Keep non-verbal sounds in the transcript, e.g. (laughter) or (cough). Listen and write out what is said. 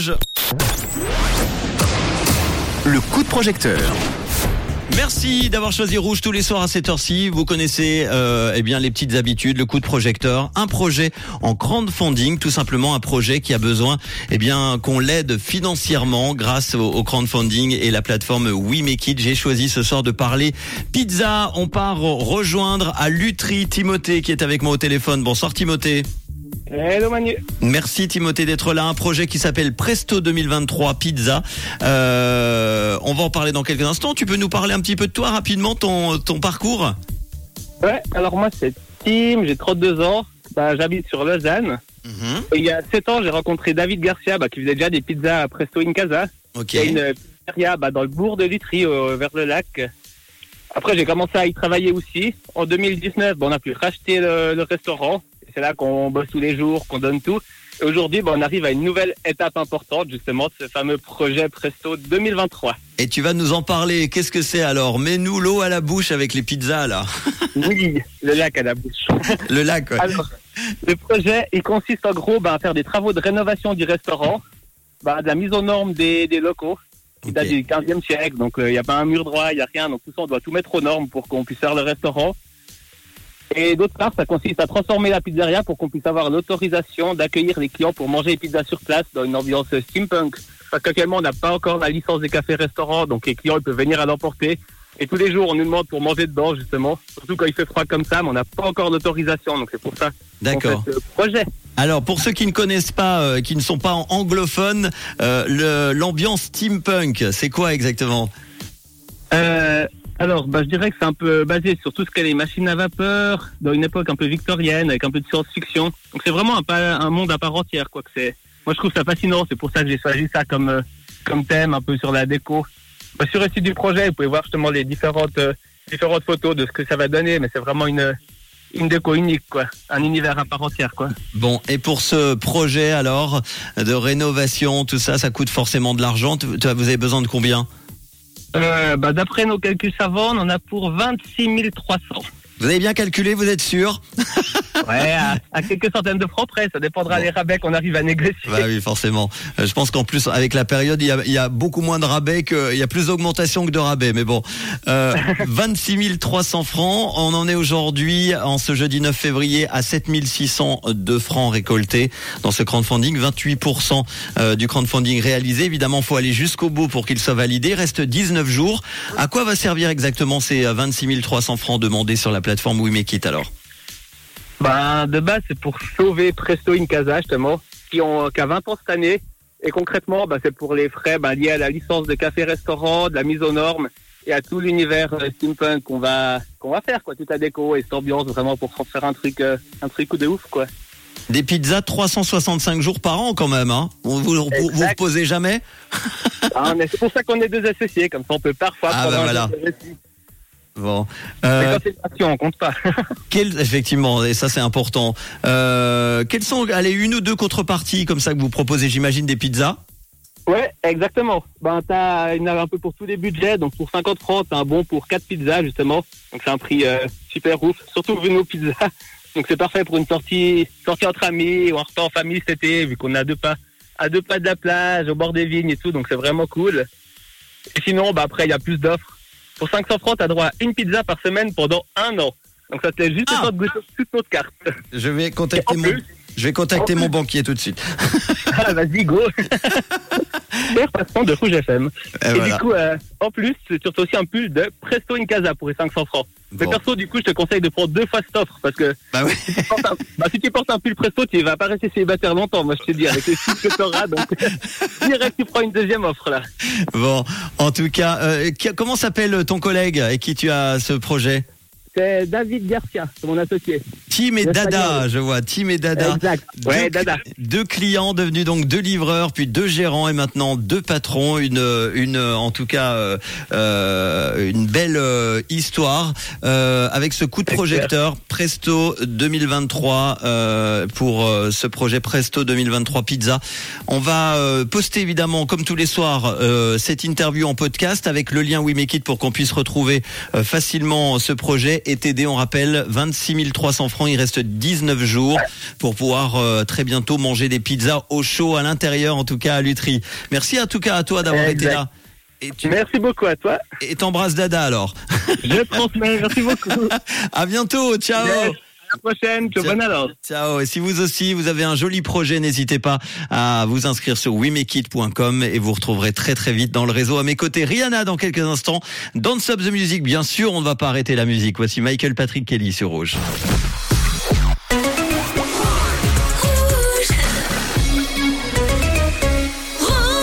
Rouge. Le coup de projecteur. Merci d'avoir choisi Rouge tous les soirs à cette heure-ci. Vous connaissez euh, eh bien les petites habitudes, le coup de projecteur, un projet en crowdfunding, tout simplement un projet qui a besoin eh bien qu'on l'aide financièrement grâce au, au crowdfunding et la plateforme We Make It. J'ai choisi ce soir de parler pizza. On part rejoindre à Lutry Timothée qui est avec moi au téléphone. Bonsoir Timothée. Hello Manu. Merci Timothée d'être là. Un projet qui s'appelle Presto 2023 Pizza. Euh, on va en parler dans quelques instants. Tu peux nous parler un petit peu de toi rapidement, ton, ton parcours Ouais, alors moi c'est Tim, j'ai 32 ans, bah, j'habite sur Lausanne. Mhm. Il y a 7 ans, j'ai rencontré David Garcia bah, qui faisait déjà des pizzas à Presto in Casa. Ok. Il y a une pizzeria bah, dans le bourg de Lutry, vers le lac. Après, j'ai commencé à y travailler aussi. En 2019, bah, on a pu racheter le, le restaurant. C'est là qu'on bosse tous les jours, qu'on donne tout. Et aujourd'hui, bah, on arrive à une nouvelle étape importante, justement, de ce fameux projet Presto 2023. Et tu vas nous en parler. Qu'est-ce que c'est alors? Mets-nous l'eau à la bouche avec les pizzas là. (laughs) Oui, le lac à la bouche. (laughs) Le lac. ouais. Alors, le projet, il consiste en gros bah, à faire des travaux de rénovation du restaurant, bah, de la mise aux normes des, des locaux, qui date du 15e siècle. Donc, il n'y a pas un mur droit, il n'y a rien. Donc, tout ça, on doit tout mettre aux normes pour qu'on puisse faire le restaurant. Et d'autre part, ça consiste à transformer la pizzeria pour qu'on puisse avoir l'autorisation d'accueillir les clients pour manger les pizzas sur place dans une ambiance steampunk. Parce qu'actuellement, on n'a pas encore la licence des cafés-restaurants, donc les clients ils peuvent venir à l'emporter. Et tous les jours, on nous demande pour manger dedans, justement. Surtout quand il fait froid comme ça, mais on n'a pas encore d'autorisation. Donc, c'est pour ça D'accord. fait ce projet. Alors pour ceux qui ne connaissent pas, euh, qui ne sont pas anglophones, euh, l'ambiance steampunk, c'est quoi exactement? Euh, alors, bah, je dirais que c'est un peu basé sur tout ce qu'est les machines à vapeur, dans une époque un peu victorienne, avec un peu de science-fiction. Donc, c'est vraiment un, monde à part entière, quoi. Que c'est. Moi, je trouve ça fascinant. C'est pour ça que j'ai choisi ça comme euh, comme thème, un peu sur la déco. Bah, sur le site du projet, vous pouvez voir justement les différentes euh, différentes photos de ce que ça va donner, mais c'est vraiment une une déco unique, quoi. Un univers à part entière, quoi. Bon, et pour ce projet alors de rénovation, tout ça, ça coûte forcément de l'argent. Vous avez besoin de combien? Euh, bah, d'après nos calculs savants, on en a pour 26 300. Vous avez bien calculé, vous êtes sûr? (laughs) Ouais, à, à quelques centaines de francs près. Ça dépendra Bon. des rabais qu'on arrive à négocier. Bah oui, forcément. Euh, Je pense qu'en plus, avec la période, il y a, il y a beaucoup moins de rabais que, il y a plus d'augmentation que de rabais. Mais bon, euh, (laughs) 26 300 francs. On en est aujourd'hui, en ce jeudi 9 février, à 7 602 francs récoltés dans ce crowdfunding. 28% euh, du crowdfunding réalisé. Évidemment, faut aller jusqu'au bout pour qu'il soit validé. Il reste 19 jours. À quoi va servir exactement ces euh, 26 300 francs demandés sur la plateforme We Make It alors? Ben, de base, c'est pour sauver Presto in Casa, justement, qui, ont, qui a 20 ans cette année. Et concrètement, ben, c'est pour les frais ben, liés à la licence de café-restaurant, de la mise aux normes et à tout l'univers euh, steampunk qu'on va qu'on va faire, quoi, toute la déco et cette ambiance vraiment pour faire un truc euh, un truc de ouf, quoi. Des pizzas 365 jours par an quand même. Hein vous vous, vous, reposez jamais? Ah, mais c'est pour ça qu'on est deux associés, comme ça on peut parfois Ah, prendre voilà. Bon. Euh, quand c'est on compte pas. (laughs) quel- effectivement, et ça c'est important. Euh, quelles sont, allez, une ou deux contreparties comme ça que vous proposez, j'imagine, des pizzas? Ouais, exactement. Ben, t'as une un peu pour tous les budgets. Donc, pour 50 francs, t'as un bon pour 4 pizzas, justement. Donc, c'est un prix euh, super ouf. Surtout vu nos pizzas. (laughs) Donc, c'est parfait pour une sortie, sortie entre amis ou un repas en famille cet été, vu qu'on a deux pas, à deux pas de la plage, au bord des vignes et tout. Donc, c'est vraiment cool. Et sinon, bah, après, il y a plus d'offres. Pour 500 francs, t'as droit à une pizza par semaine pendant un an. Donc, ça te laisse juste Ah. le temps de goûter toute notre carte. Je vais contacter mon, plus, je vais contacter mon banquier tout de suite. ah, vas-y, go. (laughs) Super de Rouge FM. Et Et voilà. du coup, euh, en plus, tu reçois aussi un pull de Presto in Casa pour les 500 francs. Mais perso, du coup, je te conseille de prendre deux fois cette offre parce que Bah oui. si tu portes un, bah, si tu portes un pull Presto, tu vas pas rester célibataire longtemps, moi je te dis, avec les chiffres que tu auras. Donc, (laughs) direct, tu prends une deuxième offre là. Bon, en tout cas, euh, comment s'appelle ton collègue avec qui tu as ce projet? C'est David Garcia, mon associé. Tim et Dada, je vois. Tim et Dada. Exact. Ouais, deux, Dada. deux clients devenus donc deux livreurs, puis deux gérants et maintenant deux patrons. Une, une, en tout cas, euh, euh, une belle euh, histoire euh, avec ce coup de projecteur Presto 2023 euh, pour ce projet Presto 2023 Pizza. On va poster évidemment, comme tous les soirs, cette interview en podcast avec le lien We Make It pour qu'on puisse retrouver facilement ce projet et t'aider. On rappelle 26 300 francs. Il reste 19 jours pour pouvoir euh, très bientôt manger des pizzas au chaud à l'intérieur, en tout cas à Lutry. Merci en tout cas à toi d'avoir été là. Et tu Merci beaucoup à toi. et t'embrasses Dada alors. Je transmets. Merci beaucoup. (laughs) À bientôt. Ciao. Yes. À la prochaine. Ciao. bonne alors. Ciao. Et si vous aussi, vous avez un joli projet, n'hésitez pas à vous inscrire sur wemekit.com et vous retrouverez très très vite dans le réseau. À mes côtés, Rihanna dans quelques instants. Dance Up the Music, bien sûr, on ne va pas arrêter la musique. Voici Michael Patrick Kelly sur Rouge.